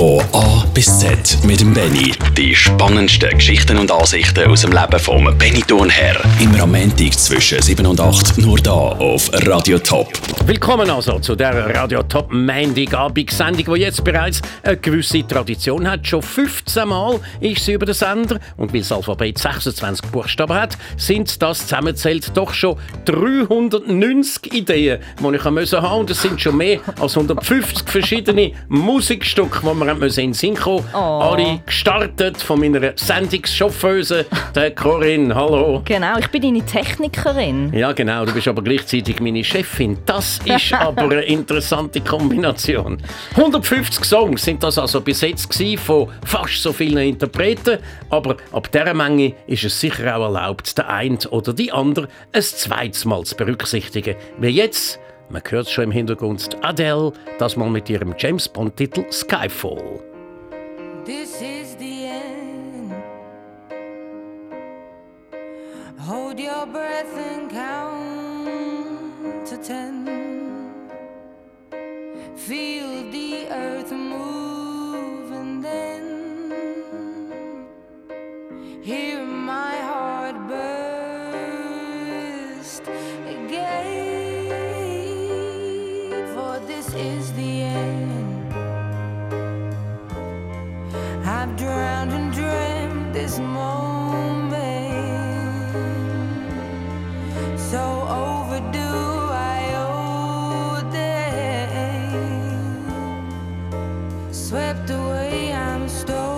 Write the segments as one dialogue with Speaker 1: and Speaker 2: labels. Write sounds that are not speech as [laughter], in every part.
Speaker 1: Von A bis Z mit dem Benny. Die spannendsten Geschichten und Ansichten aus dem Leben vom Benny Thurnherr. Immer am Montag zwischen 7 und 8 nur da auf Radio Top.
Speaker 2: Willkommen also zu der Radio Top Montagabend-Sendung, die jetzt bereits eine gewisse Tradition hat. Schon 15 Mal ist sie über den Sender und weil das Alphabet 26 Buchstaben hat, sind das zusammenzählt doch schon 390 Ideen, die ich haben müssen. Und es sind schon mehr als 150 verschiedene Musikstücke, die wir in den.
Speaker 3: Oh.
Speaker 2: Alle gestartet von meiner Sendungschauffeuse, der [laughs] Corinne. Hallo.
Speaker 3: Genau, ich bin deine Technikerin.
Speaker 2: Ja, genau. Du bist aber gleichzeitig meine Chefin. Das ist [laughs] aber eine interessante Kombination. 150 Songs sind das also bis jetzt von fast so vielen Interpreten. Aber ab dieser Menge ist es sicher auch erlaubt, der eine oder die andere ein zweites Mal zu berücksichtigen. Wie jetzt, man hört schon im Hintergrund, Adele, das mal mit ihrem James Bond-Titel Skyfall.
Speaker 4: This is the end. Hold your breath and count to ten. Feel the earth move and then hear my heart burst I've drowned and dreamt this moment. So overdue, I them. Swept away, I'm stolen.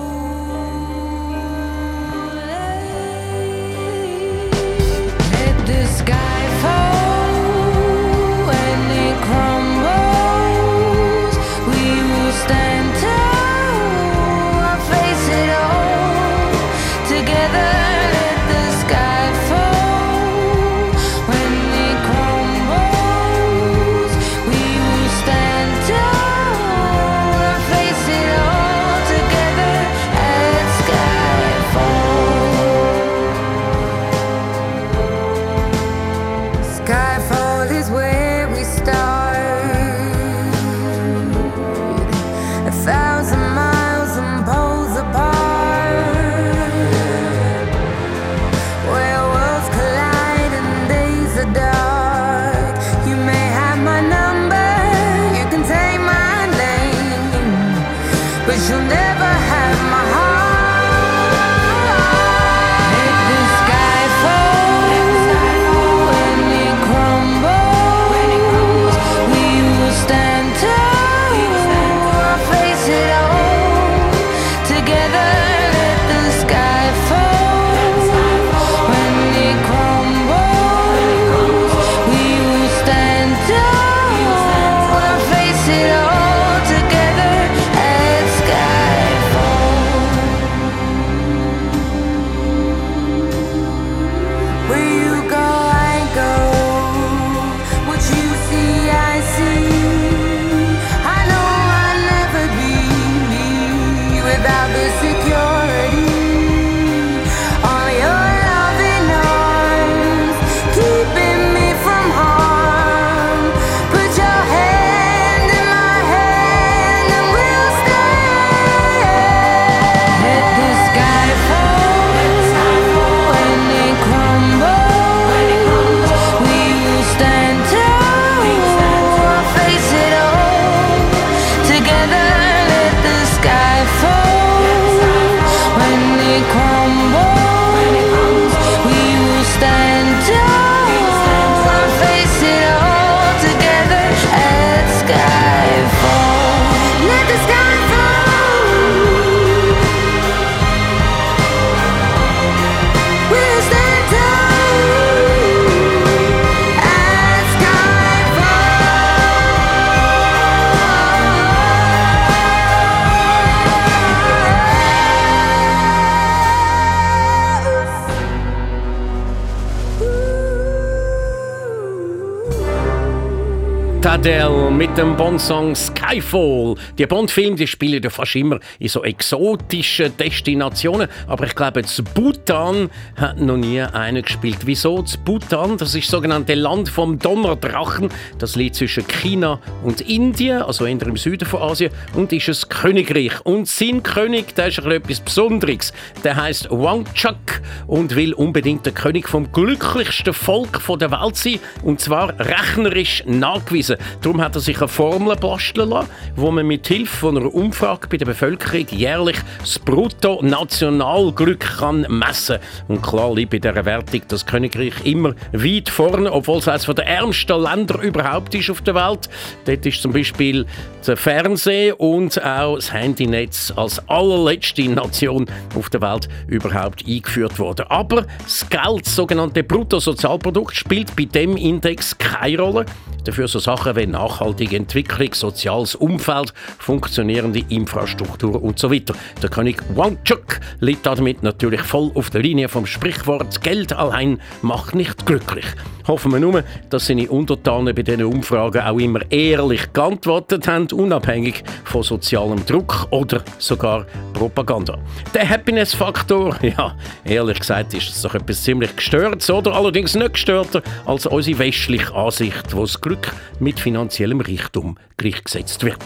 Speaker 2: Mit dem Bond-Song Skyfall. Die Bond-Filme spielen ja fast immer in so exotischen Destinationen. Aber ich glaube, das Bhutan hat noch nie einen gespielt. Wieso? Das Bhutan, das ist das sogenannte Land vom Donnerdrachen. Das liegt zwischen China und Indien, also eher im Süden von Asien, und ist ein Königreich. Und sein König, der ist etwas Besonderes. Der heißt Wangchuk und will unbedingt der König vom glücklichsten Volk der Welt sein. Und zwar rechnerisch nachgewiesen. Darum hat er sich eine Formel basteln lassen, wo man mit Hilfe einer Umfrage bei der Bevölkerung jährlich das Brutto-Nationalglück kann messen Und klar liegt bei dieser Wertung das Königreich immer weit vorne, obwohl es eines der ärmsten Länder überhaupt ist auf der Welt. Dort ist zum Beispiel der Fernsehen und auch das Handynetz als allerletzte Nation auf der Welt überhaupt eingeführt worden. Aber das Geld, das sogenannte Bruttosozialprodukt, spielt bei dem Index keine Rolle. Dafür so Sachen wie nachhaltige Entwicklung, soziales Umfeld, funktionierende Infrastruktur und so weiter. Der König Wangchuk liegt damit natürlich voll auf der Linie vom Sprichwort Geld allein macht nicht glücklich. Hoffen wir nur, dass seine Untertanen bei diesen Umfragen auch immer ehrlich geantwortet haben, unabhängig von sozialem Druck oder sogar Propaganda. Der Happiness-Faktor, [laughs] ja, ehrlich gesagt ist das doch etwas ziemlich gestörtes oder allerdings nicht gestörter als unsere westliche Ansicht, wo das Glück mit finanziellem Reichtum gleichgesetzt wird.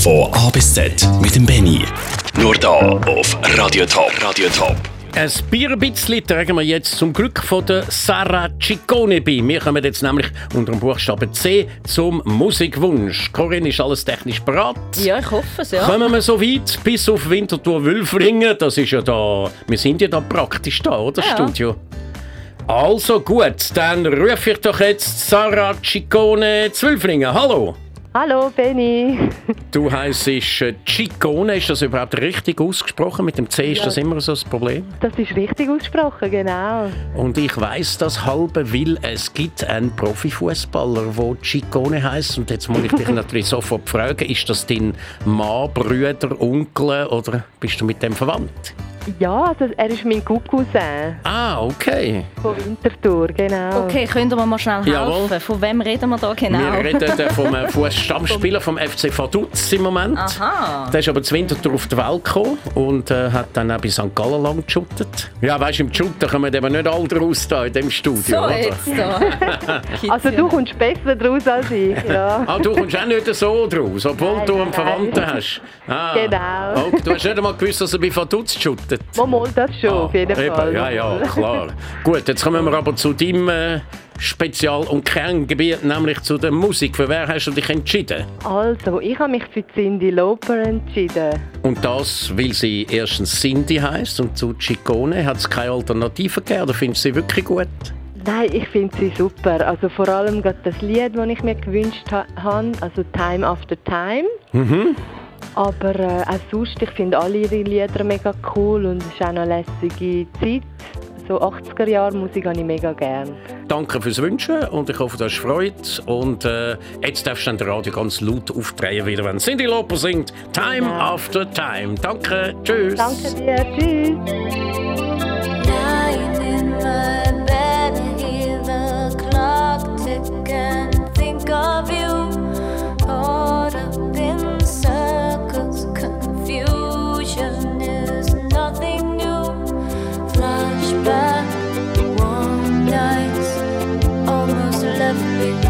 Speaker 1: Von A bis Z mit dem Benny. Nur da auf Radio Top. Radio Top.
Speaker 2: Ein Bier ein bisschen tragen wir jetzt zum Glück von der Sarah Ciccone bei. Wir kommen jetzt nämlich unter dem Buchstaben C zum Musikwunsch. Corinne, ist alles technisch bereit?
Speaker 3: Ja, ich hoffe es, ja.
Speaker 2: Kommen wir so weit bis auf Winterthur Wülflingen. Das ist ja da. Wir sind ja da praktisch da, oder?
Speaker 3: Ja.
Speaker 2: Studio. Also gut, dann rufe ich doch jetzt Sarah Ciccone Zwölflingen. Hallo.
Speaker 5: Hallo Benny.
Speaker 2: Du heisst äh, Ciccone. Ist das überhaupt richtig ausgesprochen? Mit dem C ist
Speaker 5: Ja.
Speaker 2: das immer so das Problem?
Speaker 5: Das ist richtig ausgesprochen, genau.
Speaker 2: Und ich weiß das halbe, weil es gibt einen Profifußballer, der Ciccone heißt. Und jetzt muss ich dich [laughs] natürlich sofort fragen: Ist das dein Mann, Brüder, Onkel oder bist du mit dem verwandt?
Speaker 5: Ja, das, er ist mein Cousin
Speaker 2: Ah, okay.
Speaker 5: von Winterthur, genau.
Speaker 3: Okay, könnt ihr mir mal schnell helfen?
Speaker 2: Jawohl.
Speaker 3: Von wem reden wir da genau?
Speaker 2: Wir reden [laughs] äh, vom äh, Fußstammspieler vom FC Vaduz im Moment.
Speaker 3: Aha.
Speaker 2: Der ist aber zu Winterthur auf die Welt gekommen und äh, hat dann auch bei St. Gallen lang geshootet. Ja, weißt du, im Shooten kommen eben nicht alle raus da in dem Studio,
Speaker 3: So,
Speaker 2: oder?
Speaker 3: jetzt da. [laughs]
Speaker 5: Also du kommst besser draus als ich, ja. [laughs]
Speaker 2: Ah, du kommst auch nicht so draus, obwohl
Speaker 5: Nein,
Speaker 2: du
Speaker 5: nein,
Speaker 2: einen Verwandten hast. Ah,
Speaker 5: Genau.
Speaker 2: Okay, du hast nicht einmal gewusst, dass er bei Vaduz shootet.
Speaker 5: Mal das schon, auf jeden
Speaker 2: Ah, eben,
Speaker 5: Fall.
Speaker 2: Ja, ja, klar. [laughs] Gut, jetzt kommen wir aber zu deinem äh, Spezial- und Kerngebiet, nämlich zu der Musik. Für wer hast du dich entschieden?
Speaker 5: Also, ich habe mich für Cindy Lauper entschieden.
Speaker 2: Und das, weil sie erstens Cindy heißt und zu Ciccone hat es keine Alternative gegeben. Oder findest du sie wirklich gut?
Speaker 5: Nein, ich finde sie super. Also vor allem gerade das Lied, das ich mir gewünscht ha habe, also Time After Time. Aber äh, auch sonst, ich finde alle ihre Lieder mega cool und es ist auch noch eine lässige Zeit. So 80er Jahre Musik habe ich mega gern.
Speaker 2: Danke fürs Wünschen und ich hoffe, du hast Freude. Und äh, jetzt darfst du dann den Radio ganz laut aufdrehen, wieder, wenn Cindy Lauper singt. Time
Speaker 5: Ja.
Speaker 2: after time. Danke, tschüss.
Speaker 5: Danke dir, tschüss.
Speaker 6: Clock tick and think of you. Caught up The warm nights almost left me.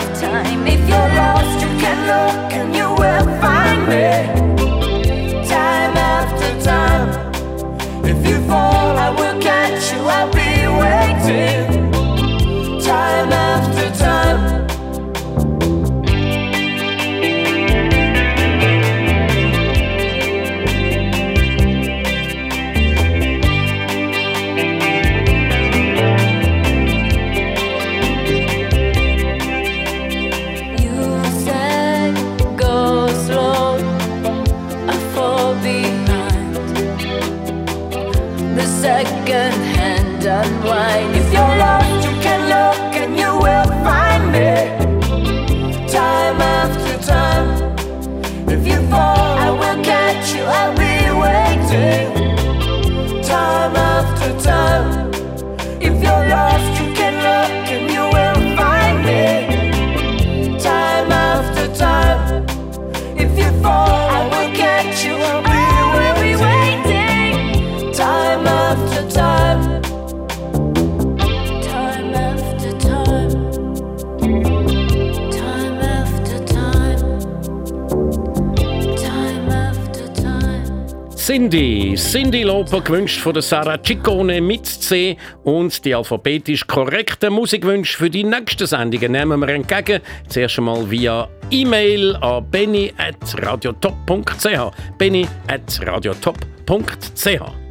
Speaker 6: of time.
Speaker 2: Cindy, Cindy Loper gewünscht von der Sarah Ciccone mit C und die alphabetisch korrekten Musikwünsche für die nächsten Sendungen nehmen wir entgegen. Zuerst einmal via E-Mail an benny.radiotop.ch benny.radiotop.ch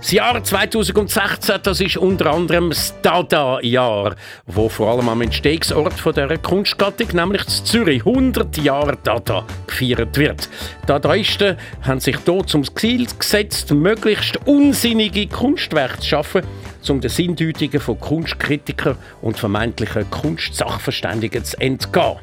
Speaker 2: das Jahr 2016, das ist unter anderem das Dada-Jahr, wo vor allem am Entstehungsort von dieser Kunstgattung, nämlich in Zürich, 100 Jahre Dada gefeiert wird. Dadaisten haben sich hier zum Ziel gesetzt, möglichst unsinnige Kunstwerke zu schaffen, um den Sinndeutungen von Kunstkritikern und vermeintlichen Kunstsachverständigen zu entgehen.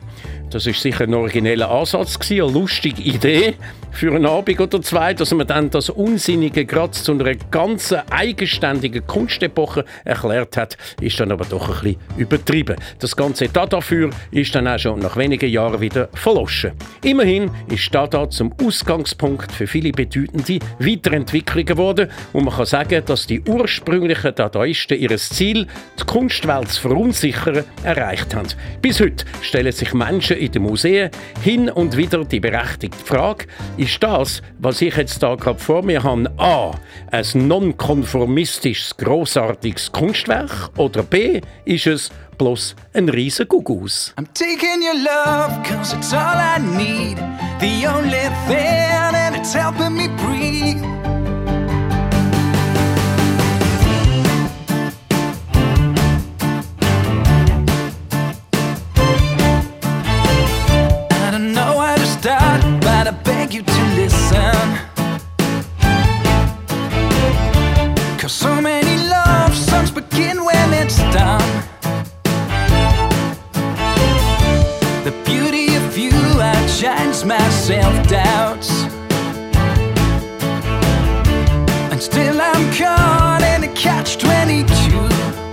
Speaker 2: Das ist sicher ein origineller Ansatz, eine lustige Idee für einen Abend oder zwei, dass man dann das Unsinnige gerade zu einer ganzen eigenständigen Kunstepoche erklärt hat, ist dann aber doch ein bisschen übertrieben. Das ganze Dada dafür ist dann auch schon nach wenigen Jahren wieder verloschen. Immerhin ist Dada zum Ausgangspunkt für viele bedeutende Weiterentwicklungen geworden und man kann sagen, dass die ursprünglichen Dadaisten ihr Ziel, die Kunstwelt zu verunsichern, erreicht haben. Bis heute stellen sich Menschen in den Museen hin und wieder die berechtigte Frage, ist das, was ich jetzt da gerade vor mir habe, A, ein nonkonformistisches, grossartiges Kunstwerk oder B, ist es bloß ein riesen Gugus?
Speaker 7: I'm taking your love, cause it's all I need. The only thing, and it's helping me breathe. You to listen. Cause so many love songs begin when it's done. The beauty of you outshines my self doubts. And still I'm caught in a catch 22.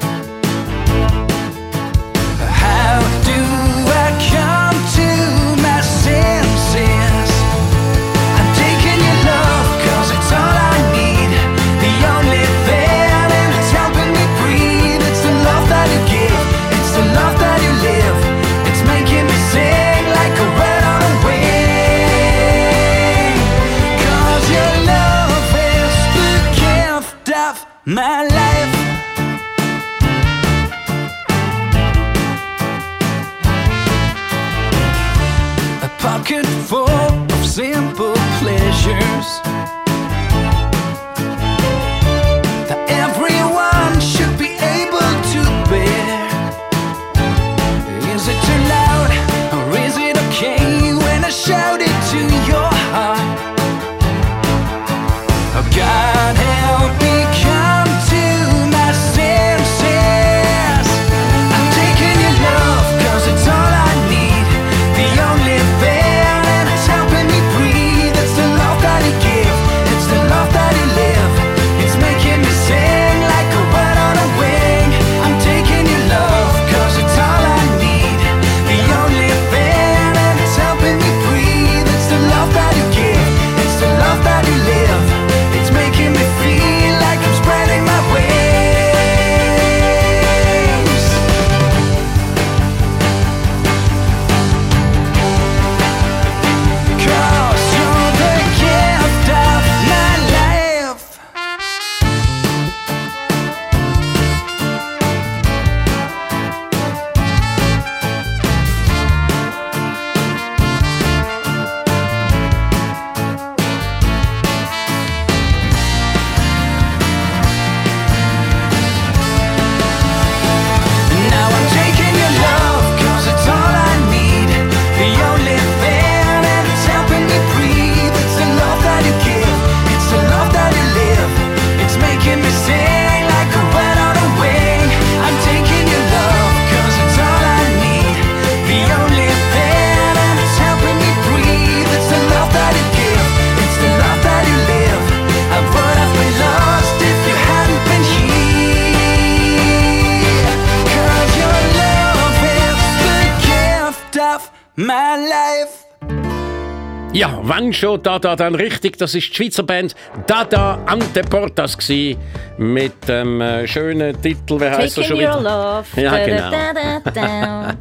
Speaker 2: schon Dada dann richtig? Das ist die Schweizer Band Dada Anteportas gsi mit dem äh, schönen Titel, wie heißt er schon
Speaker 3: your
Speaker 2: wieder?
Speaker 3: love.
Speaker 2: Ja, genau.
Speaker 3: da, da, da.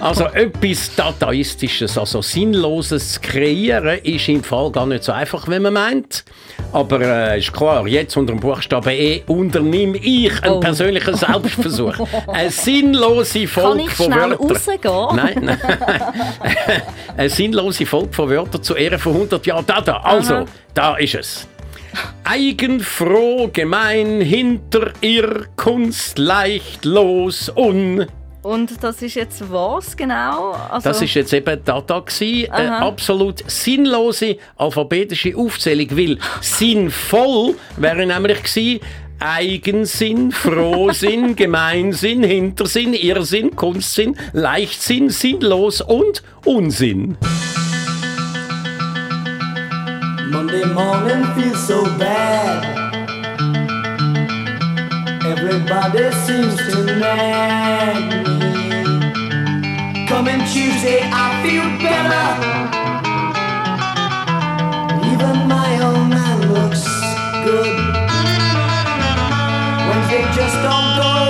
Speaker 3: [laughs]
Speaker 2: Also etwas Dadaistisches, also Sinnloses zu kreieren, ist im Fall gar nicht so einfach, wie man meint. Aber äh, ist klar, jetzt unter dem Buchstaben E unternehme ich einen
Speaker 3: Oh.
Speaker 2: persönlichen Selbstversuch. [laughs] Eine sinnlose
Speaker 3: Kann
Speaker 2: Folge
Speaker 3: ich
Speaker 2: von
Speaker 3: schnell
Speaker 2: Wörtern.
Speaker 3: rausgehen?
Speaker 2: Nein, nein. [laughs] Eine sinnlose Folge von Wörtern zu Ehren von 100 Jahren Dada. Also,
Speaker 3: Aha.
Speaker 2: da ist es. Eigenfroh, gemein, hinter ihr, Kunst, leicht, los, un.
Speaker 3: Und das ist jetzt was genau? Also,
Speaker 2: Das ist jetzt eben Dada gsi, eine
Speaker 3: Aha.
Speaker 2: absolut sinnlose alphabetische Aufzählung, weil sinnvoll wäre nämlich gsi Eigensinn, Frohsinn, [laughs] Gemeinsinn, Hintersinn, Irrsinn, Kunstsinn, Leichtsinn, sinnlos und Unsinn.
Speaker 8: Monday morning feels so bad. Everybody seems to nag me. Coming Tuesday, I feel better. Even my old man looks good. Wednesday just don't go.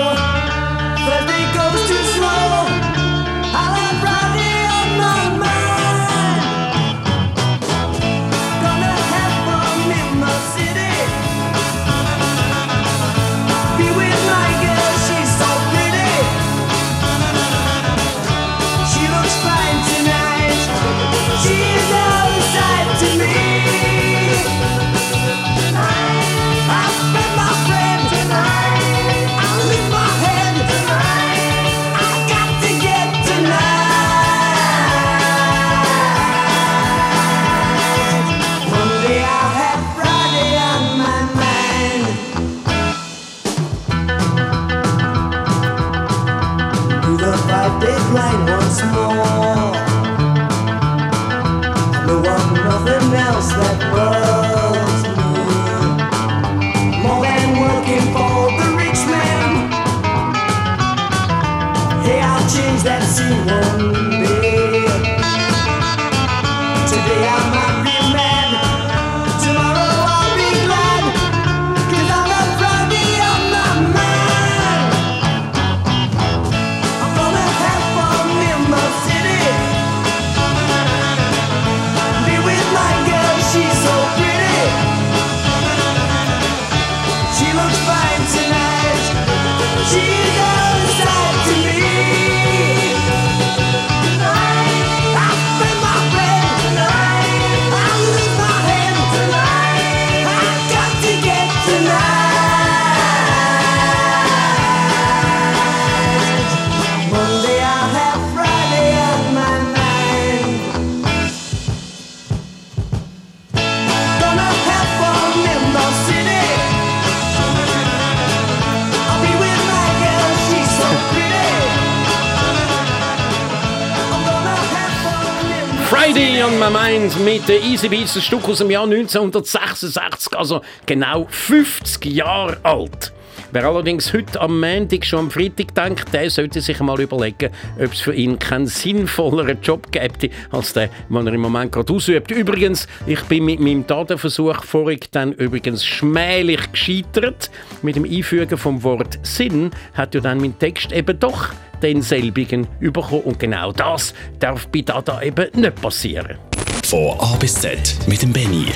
Speaker 2: Mit den Easy Beats, ein Stück aus dem Jahr 1966, also genau 50 Jahre alt. Wer allerdings heute am Montag schon am Freitag denkt, der sollte sich mal überlegen, ob es für ihn keinen sinnvolleren Job gäbe, als der, den er im Moment gerade ausübt. Übrigens, ich bin mit meinem Datenversuch vorig dann übrigens schmählich gescheitert. Mit dem Einfügen vom Wort Sinn hat ja dann mein Text eben doch denselbigen bekommen. Und genau das darf bei Dada eben nicht passieren.
Speaker 1: Von A bis Z mit dem Benny.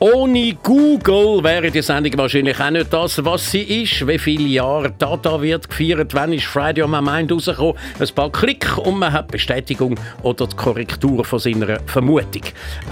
Speaker 2: Ohne Google wäre die Sendung wahrscheinlich auch nicht das, was sie ist. Wie viele Jahre Dada wird gefeiert, wann ist Friday on my mind rausgekommen? Ein paar Klick und man hat Bestätigung oder die Korrektur von seiner Vermutung.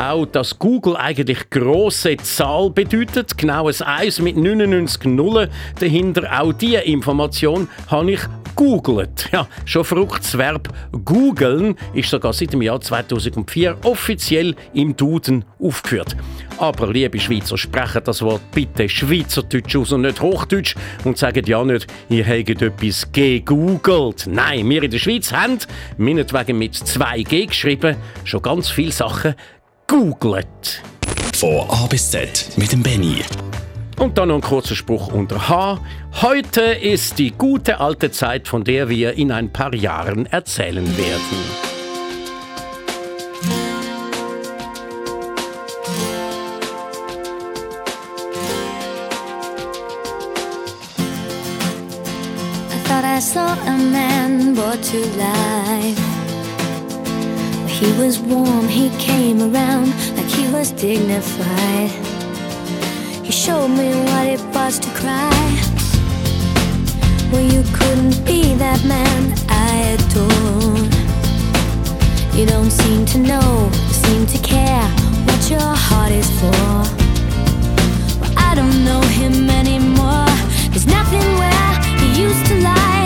Speaker 2: Auch, dass Google eigentlich grosse Zahl bedeutet, genau ein 1 mit 99 Nullen dahinter, auch diese Information habe ich googelt. Ja, schon verrücktes Verb googeln ist sogar seit dem Jahr 2004 offiziell im Duden aufgeführt. Aber liebe Schweizer, sprechen das Wort bitte Schweizerdeutsch aus und nicht Hochdeutsch und sagen ja nicht, ihr hättet etwas gegoogelt. Nein, wir in der Schweiz haben, meinetwegen mit 2G geschrieben, schon ganz viele Sachen googelt.
Speaker 1: Von A bis Z mit dem Benny.
Speaker 2: Und dann noch ein kurzer Spruch unter H. Heute ist die gute alte Zeit, von der wir in ein paar Jahren erzählen werden.
Speaker 6: I saw a man brought to life. He was warm, he came around like he was dignified. He showed me what it was to cry. Well, you couldn't be that man I adored. You don't seem to know, seem to care what your heart is for. Well, I don't know him anymore. There's nothing where he used to lie.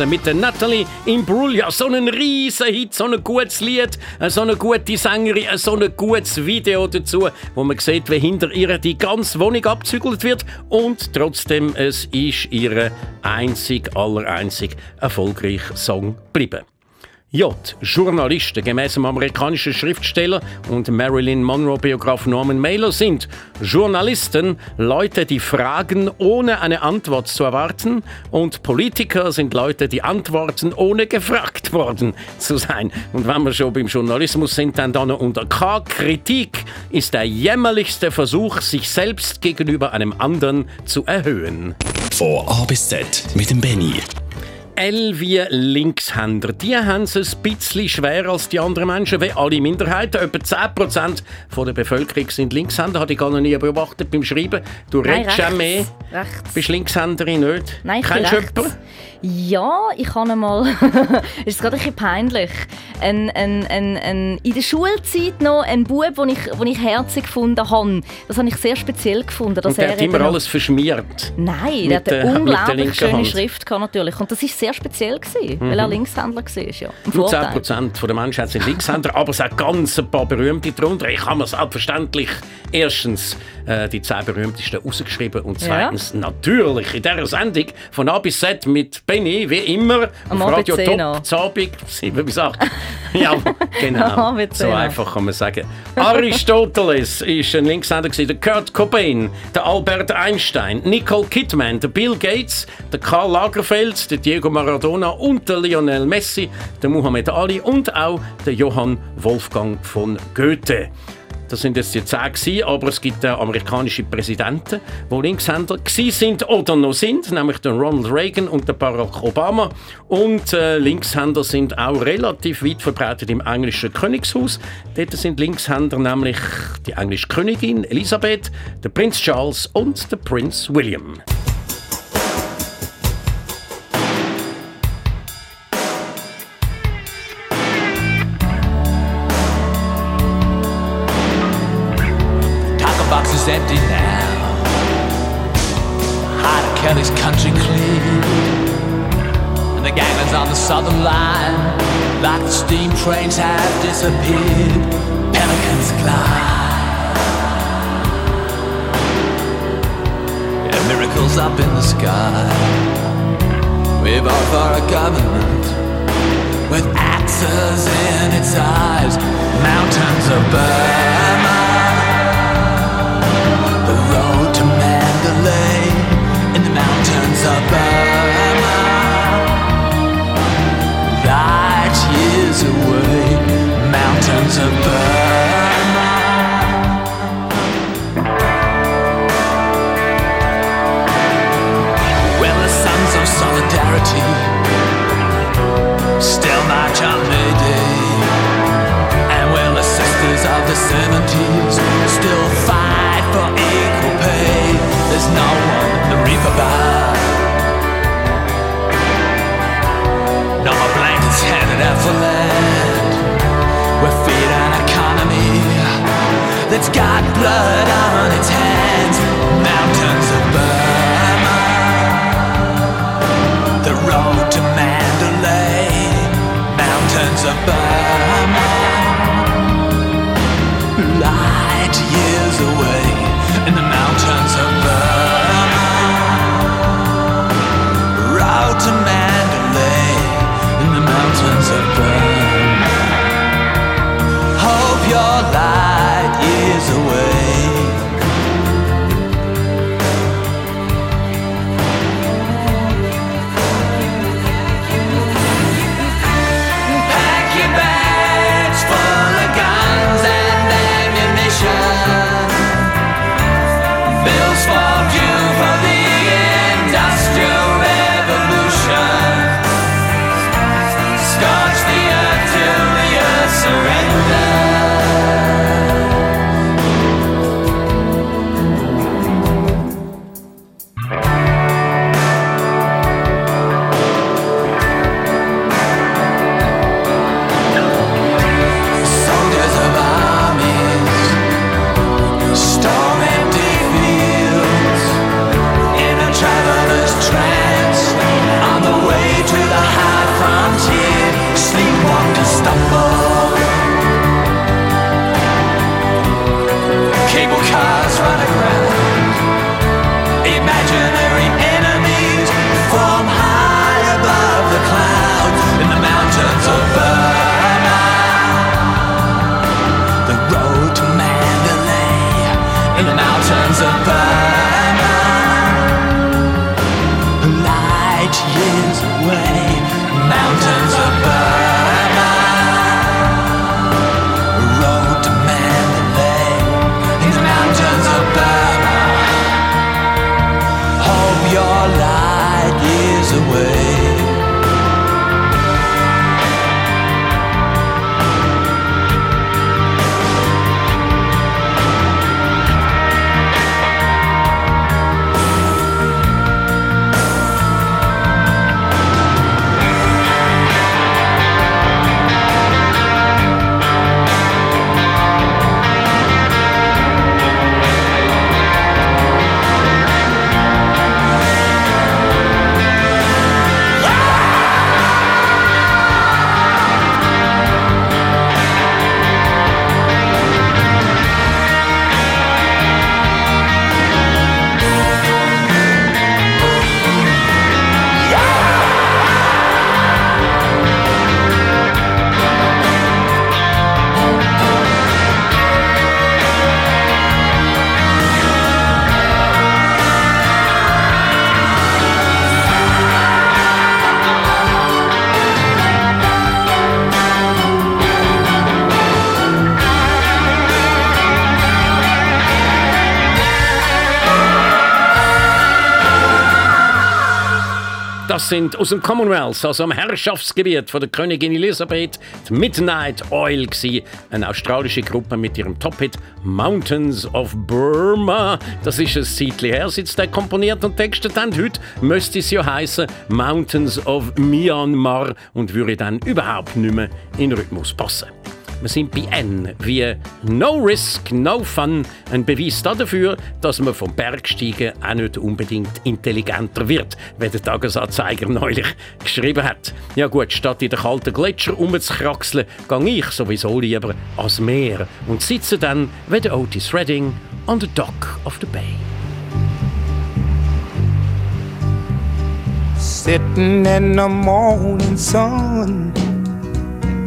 Speaker 2: Verrissen mit der Natalie Imbruglia. So ein riesen Hit, so ein gutes Lied, äh, so eine gute Sängerin, äh, so ein gutes Video dazu, wo man sieht, wie hinter ihr die ganze Wohnung abzügelt wird. Und trotzdem, es ist ihr einzig, allereinzig erfolgreicher Song geblieben. J. Journalisten gemäß dem amerikanischen Schriftsteller und Marilyn Monroe-Biograf Norman Mailer sind Journalisten Leute, die fragen, ohne eine Antwort zu erwarten und Politiker sind Leute, die antworten, ohne gefragt worden zu sein. Und wenn wir schon beim Journalismus sind, dann da noch unter K. Kritik ist der jämmerlichste Versuch, sich selbst gegenüber einem anderen zu erhöhen.
Speaker 1: Von A bis Z mit dem Benny.
Speaker 2: L wie Linkshänder. Die haben es ein bisschen schwerer als die anderen Menschen, wie alle Minderheiten. Etwa 10% von der Bevölkerung sind Linkshänder. Habe ich gar noch nie beobachtet beim Schreiben. Du
Speaker 3: Nein,
Speaker 2: redest ja mehr.
Speaker 3: Rechts.
Speaker 2: Bist Linkshänderin nicht?
Speaker 3: Nein, ich
Speaker 2: Kennst du
Speaker 3: rechts.
Speaker 2: jemanden?
Speaker 3: Ja, ich kann einmal. [laughs] ist gerade ein bisschen peinlich. Ein, ein, ein, in der Schulzeit noch ein Bub, den ich, den ich herzig gefunden habe. Das habe ich sehr speziell gefunden. Dass
Speaker 2: Und der
Speaker 3: er
Speaker 2: hat immer alles verschmiert.
Speaker 3: Nein, der hat eine unglaublich schöne
Speaker 2: Hand.
Speaker 3: Schrift gehabt, natürlich. Und das war sehr speziell, gewesen, weil er Linkshändler war. Ja.
Speaker 2: Nur
Speaker 3: Vorteil.
Speaker 2: 10% der Menschheit sind Linkshänder, aber es hat ganz ein paar berühmte darunter. Ich kann mir selbstverständlich erstens äh, die zehn berühmtesten rausgeschrieben. Und zweitens natürlich in dieser Sendung von A bis Z mit Benny, wie immer,
Speaker 3: Am
Speaker 2: auf Radio
Speaker 3: 10
Speaker 2: Top, Zabig, 7 bis 8. ja, genau. So
Speaker 3: 10.
Speaker 2: einfach kann man sagen. Aristoteles ist ein Linkshänder, der Kurt Cobain, der Albert Einstein, Nicole Kidman, der Bill Gates, der Karl Lagerfeld, der Diego Maradona und der Lionel Messi, der Muhammad Ali und auch der Johann Wolfgang von Goethe. Das sind jetzt die zehn gewesen, aber es gibt auch amerikanische Präsidenten, die Linkshänder gewesen sind oder noch sind, nämlich der Ronald Reagan und der Barack Obama. Und äh, Linkshänder sind auch relativ weit verbreitet im englischen Königshaus. Dort sind Linkshänder nämlich die englische Königin Elisabeth, der Prinz Charles und der Prinz William.
Speaker 7: Empty now. Of Kelly's country clean. And the ganglands on the southern line, like the steam trains have disappeared. Pelicans glide. Yeah, miracles up in the sky. We've all for a government with axes in its eyes. Mountains of Burma. The 70s still fight for equal pay? There's no one to reap about. No more blankets handed out for land. We feed an economy that's got blood on its hands. Mountains of Burma. The road to Mandalay. Mountains of Burma light years away to Mandalay in the mountains of
Speaker 2: Das sind aus dem Commonwealth, also am Herrschaftsgebiet von der Königin Elisabeth, die Midnight Oil gsi, eine australische Gruppe mit ihrem Top-Hit Mountains of Burma. Das ist ein Zeitchen her, seit sie den komponiert und textet haben. Heute müsste es ja heißen Mountains of Myanmar und würde dann überhaupt nicht mehr in den Rhythmus passen. Wir sind bei N wie No Risk, No Fun. Ein Beweis dafür, dass man vom Bergsteigen auch nicht unbedingt intelligenter wird, wie der Tagesanzeiger neulich geschrieben hat. Ja gut, statt in den kalten Gletscher rumzukraxeln, gehe ich sowieso lieber ans Meer und sitze dann wie der Otis Redding on the dock of the bay.
Speaker 9: Sitting in the morning sun.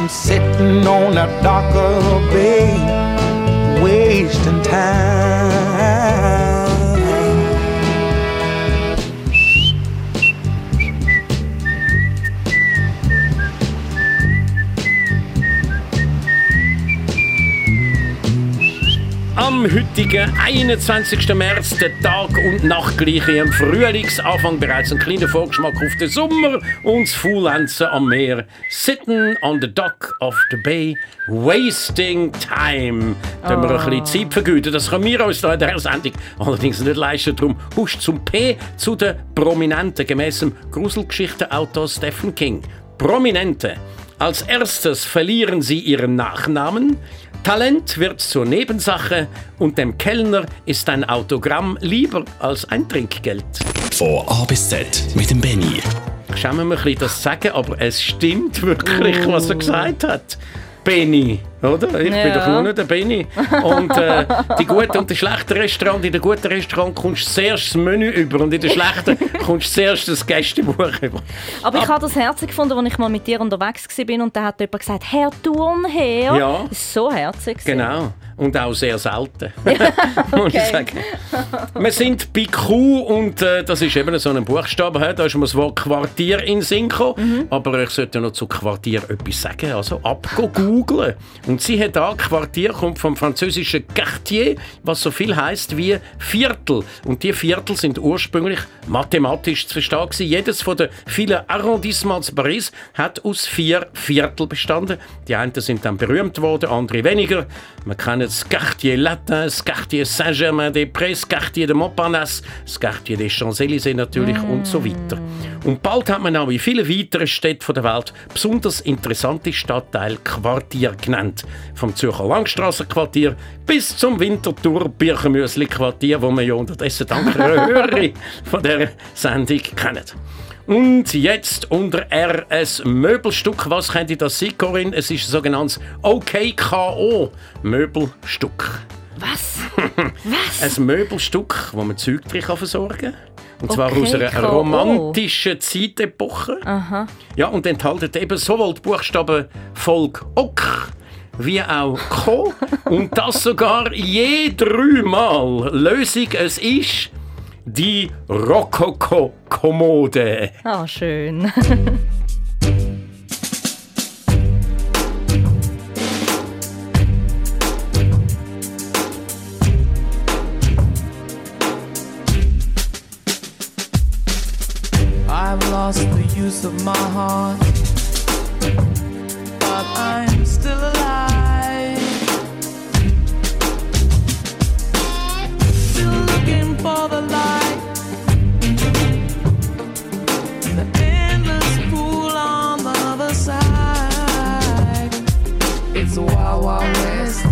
Speaker 9: I'm sitting on a dock of a bay, wasting time.
Speaker 2: Am heutigen 21. März, der Tag und Nacht gleich im Frühlingsanfang, bereits ein kleiner Vorgeschmack auf den Sommer und das Faulenzen am Meer. Sitting on the dock of the bay, wasting time. Da oh. wir ein bisschen Zeit vergüten. Das können wir uns da in dieser Sendung allerdings nicht leisten. Darum husch zum P zu den Prominenten, gemäss dem Gruselgeschichtenautor Stephen King. Prominente. Als erstes verlieren sie ihren Nachnamen. Talent wird zur Nebensache und dem Kellner ist ein Autogramm lieber als ein Trinkgeld.
Speaker 1: Von A bis Z mit dem Benny.
Speaker 2: Schämen wir ein bisschen das zu sagen, aber es stimmt wirklich, was er gesagt hat. Benny, oder? Ich bin
Speaker 3: Ja.
Speaker 2: doch nur nicht der Benny. Und äh, die guten und die schlechten Restaurants, in den guten Restaurants kommst du zuerst das Menü über und in den schlechten [laughs] kommst du zuerst das Gästebuch über.
Speaker 3: Aber ich habe das herzig gefunden, als ich mal mit dir unterwegs war und da hat jemand gesagt, Herr Turnherr.
Speaker 2: Ja.
Speaker 3: Ist so herzig. gewesen.
Speaker 2: Genau. Und auch sehr selten. [laughs] Ich sagen. Wir sind bei Q und äh, das ist eben so ein Buchstabe. Da ist mir das Wort Quartier in Sinn gekommen. Aber ich sollte noch zu Quartier etwas sagen. Also ab googlen. Und sie hat da, Quartier kommt vom französischen Quartier, was so viel heißt wie Viertel. Und die Viertel sind ursprünglich mathematisch zu verstehen. Jedes von den vielen Arrondissements Paris hat aus vier Viertel bestanden. Die einen sind dann berühmt worden, andere weniger. Man kennt das Quartier Latin, das Quartier Saint-Germain-des-Prés, das Quartier de Montparnasse, das Quartier des Champs-Élysées natürlich und so weiter. Und bald hat man auch in vielen weiteren Städten der Welt besonders interessante Stadtteile Quartier genannt. Vom Zürcher Langstrassenquartier bis zum Winterthur Birchenmüsli Quartier, wo wir ja unterdessen dank [laughs] einer Hörerin von dieser Sendung kennen. Und jetzt unter R RS Möbelstück. Was könnte das sein, Corinne? Es ist ein sogenanntes OKKO Möbelstück.
Speaker 3: Was? [laughs] Was?
Speaker 2: ein Möbelstück, wo man Zeug drin versorgen kann. Und zwar okay, aus einer
Speaker 3: K.
Speaker 2: romantischen Zeitepoche.
Speaker 3: Aha.
Speaker 2: Ja, und enthält eben sowohl die Buchstaben Volk Ok wie auch Co. Und das sogar je dreimal. Lösung, es ist die Rokoko-Kommode.
Speaker 3: Ah, oh, schön.
Speaker 4: I've lost the use of my heart. It's a wild, wild west.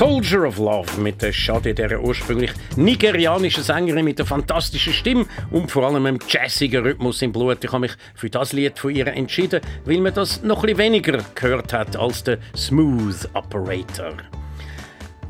Speaker 4: Soldier of Love
Speaker 2: mit der Schade, der ursprünglich nigerianischen Sängerin mit der fantastischen Stimme und vor allem einem jazzigen Rhythmus im Blut. Ich habe mich für das Lied von ihr entschieden, weil man das noch ein weniger gehört hat als der Smooth Operator.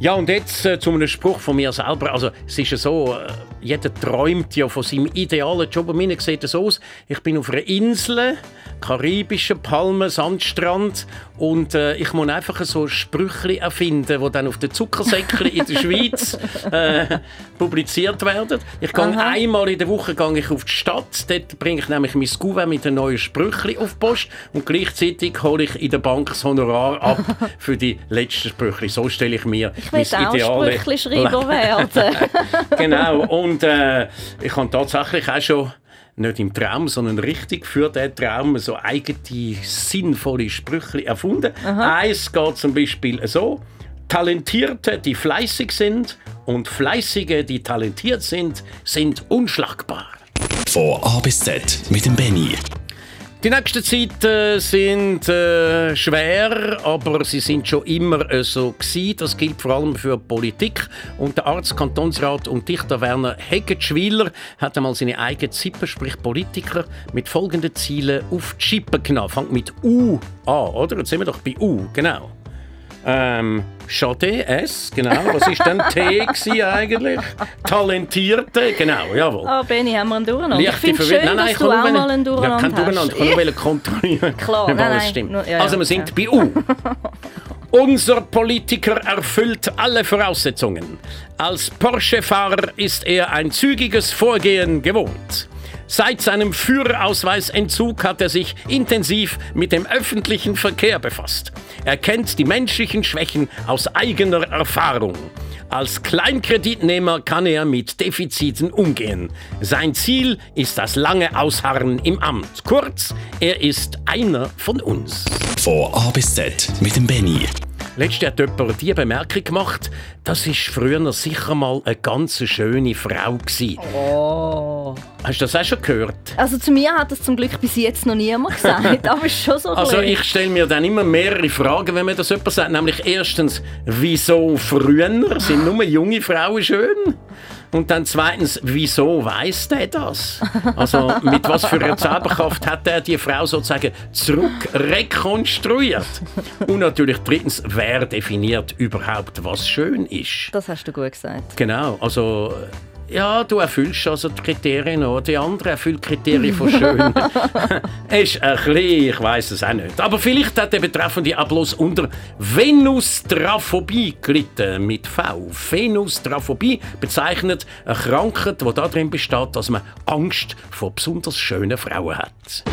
Speaker 2: Ja, und jetzt äh, zu einem Spruch von mir selber. Also, es ist ja so, äh, jeder träumt ja von seinem idealen Job. Bei mir sieht es so aus, ich bin auf einer Insel, karibische Palmen, Sandstrand und äh, ich muss einfach so Sprüche erfinden, die dann auf den Zuckersäckchen in der Schweiz [laughs] äh, publiziert werden. Ich gehe einmal in der Woche gehe ich auf die Stadt, dort bringe ich nämlich mein Gouverneur mit den neuen Sprüchen auf die Post und gleichzeitig hole ich in der Bank das Honorar ab [laughs] für die letzten Sprüche. So stelle ich mir
Speaker 3: Ich will auch Sprüchli-Schreiber werden. [laughs]
Speaker 2: genau. Und äh, ich habe tatsächlich auch schon nicht im Traum, sondern richtig für diesen Traum so eigene sinnvolle Sprüche erfunden. Eins geht zum Beispiel so: Talentierte, die fleißig sind und Fleißige, die talentiert sind, sind unschlagbar.
Speaker 1: Von A bis Z mit dem Benny.
Speaker 2: Die nächsten Zeiten sind äh, schwer, aber sie sind schon immer äh, so gewesen. Das gilt vor allem für Politik. Und der Arzt, Kantonsrat und Dichter Werner Heggetschwiler hat einmal seine eigene Zippe, sprich Politiker, mit folgenden Zielen auf die Schippe genommen. Fangt mit U an, oder? Jetzt sind wir doch bei U, genau. Ähm, Chade, S, genau. Was ist denn T eigentlich? Talentierte, genau, jawohl.
Speaker 3: Oh, Benni, haben wir einen Durcheinander? Ich finde es
Speaker 2: Verwirrung.
Speaker 3: schön, dass du auch mal einen Durcheinander
Speaker 2: Ja, kein Durcheinander. Ich kann nur
Speaker 3: hast.
Speaker 2: kontrollieren, [laughs]
Speaker 3: Klar, nein,
Speaker 2: alles
Speaker 3: nein.
Speaker 2: stimmt.
Speaker 3: Ja, ja,
Speaker 2: also wir sind bei U. [laughs] Unser Politiker erfüllt alle Voraussetzungen. Als Porsche-Fahrer ist er ein zügiges Vorgehen gewohnt. Seit seinem Führerausweisentzug hat er sich intensiv mit dem öffentlichen Verkehr befasst. Er kennt die menschlichen Schwächen aus eigener Erfahrung. Als Kleinkreditnehmer kann er mit Defiziten umgehen. Sein Ziel ist das lange Ausharren im Amt. Kurz, er ist einer von uns.
Speaker 1: Von A bis Z mit dem Benny.
Speaker 2: Letztes hat jemand die Bemerkung gemacht, das ist früher sicher mal eine ganz schöne Frau gsi.
Speaker 3: Oh.
Speaker 2: Hast du das auch schon gehört?
Speaker 3: Also zu mir hat das zum Glück bis jetzt noch niemand gesagt, [laughs] aber es ist schon so
Speaker 2: Also ich stelle mir dann immer mehrere Fragen, wenn mir das jemand sagt. Nämlich erstens, wieso früher sind nur junge Frauen schön? Und dann zweitens, wieso weiß der das? Also mit was für einer Zauberkraft hat er die Frau sozusagen zurückrekonstruiert? Und natürlich drittens, wer definiert überhaupt, was schön ist?
Speaker 3: Das hast du gut gesagt.
Speaker 2: Genau, also ja, du erfüllst also die Kriterien auch. Die andere erfüllt die Kriterien von schön. [laughs] ist ein bisschen, ich weiß es auch nicht. Aber vielleicht hat der Betreffende auch bloß unter Venustraphobie gelitten mit V. Venustraphobie bezeichnet eine Krankheit, die darin besteht, dass man Angst vor besonders schönen Frauen hat.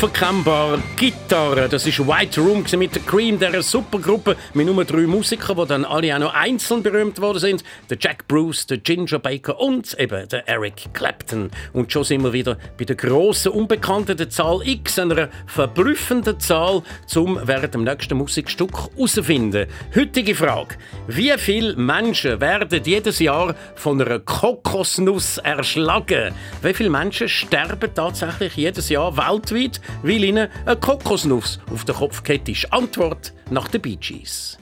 Speaker 2: Unverkennbar Gitarre. Das ist White Room mit der Cream, dieser Supergruppe mit nur drei Musikern, die dann alle auch noch einzeln berühmt worden sind. Der Jack Bruce, der Ginger Baker und eben der Eric Clapton. Und schon sind wir wieder bei der grossen Unbekannten, der Zahl X, einer verblüffenden Zahl, zum während dem nächsten Musikstück herausfinden. Heutige Frage. Wie viele Menschen werden jedes Jahr von einer Kokosnuss erschlagen? Wie viele Menschen sterben tatsächlich jedes Jahr weltweit, weil ihnen eine Kokosnuss auf den Kopf geht? Ist Antwort nach den Bee Gees.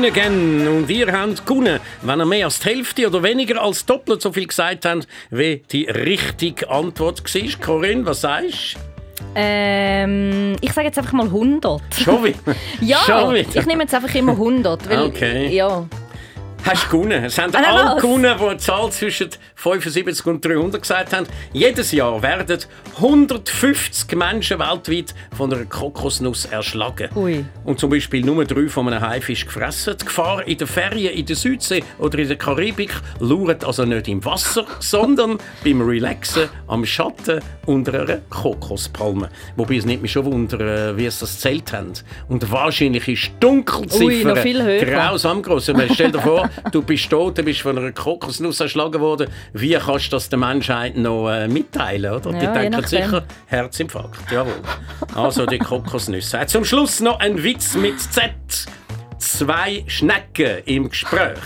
Speaker 2: Win again. Und ihr habt gewonnen, wenn ihr mehr als die Hälfte oder weniger als doppelt so viel gesagt habt, wie die richtige Antwort war. Corinne, was sagst du?
Speaker 3: Ähm, ich sage jetzt einfach mal 100.
Speaker 2: Schon wieder? [laughs]
Speaker 3: Ja,
Speaker 2: Schon wieder?
Speaker 3: ich nehme jetzt einfach immer 100. Weil,
Speaker 2: Okay.
Speaker 3: Ja.
Speaker 2: Hast gewonnen. Es haben
Speaker 3: Ah,
Speaker 2: alle
Speaker 3: was?
Speaker 2: gewonnen, die eine Zahl zwischen 75 und 300 gesagt haben. Jedes Jahr werden 150 Menschen weltweit von einer Kokosnuss erschlagen.
Speaker 3: Ui.
Speaker 2: Und zum Beispiel nur drei von einem Haifisch gefressen. Die Gefahr in den Ferien in der Südsee oder in der Karibik lauert also nicht im Wasser, sondern [laughs] beim Relaxen am Schatten unter einer Kokospalme. Wobei es nicht mich schon wundern, äh, wie es das zählt haben. Und wahrscheinlich ist die Dunkelziffer
Speaker 3: Ui, noch viel höher.
Speaker 2: grausam groß. Stell dir vor, [laughs] du bist tot, du bist von einer Kokosnuss erschlagen worden. Wie kannst du das der Menschheit noch äh, mitteilen? Oder?
Speaker 3: Ja,
Speaker 2: Die denken sicher, Herzinfarkt. Jawohl. Also die Kokosnüsse. Zum Schluss noch ein Witz mit Z. Zwei Schnecken im Gespräch.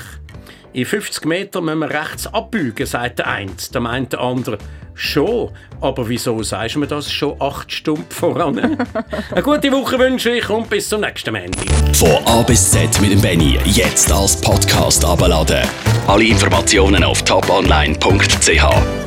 Speaker 2: In 50 Metern müssen wir rechts abbiegen, sagt der eine. Da meint der andere, schon. Aber wieso sagst du mir das schon acht Stunden voran? Eine gute Woche wünsche ich und bis zum nächsten Montag.
Speaker 1: Von A bis Z mit dem Benny. Jetzt als Podcast abladen. Alle Informationen auf toponline.ch.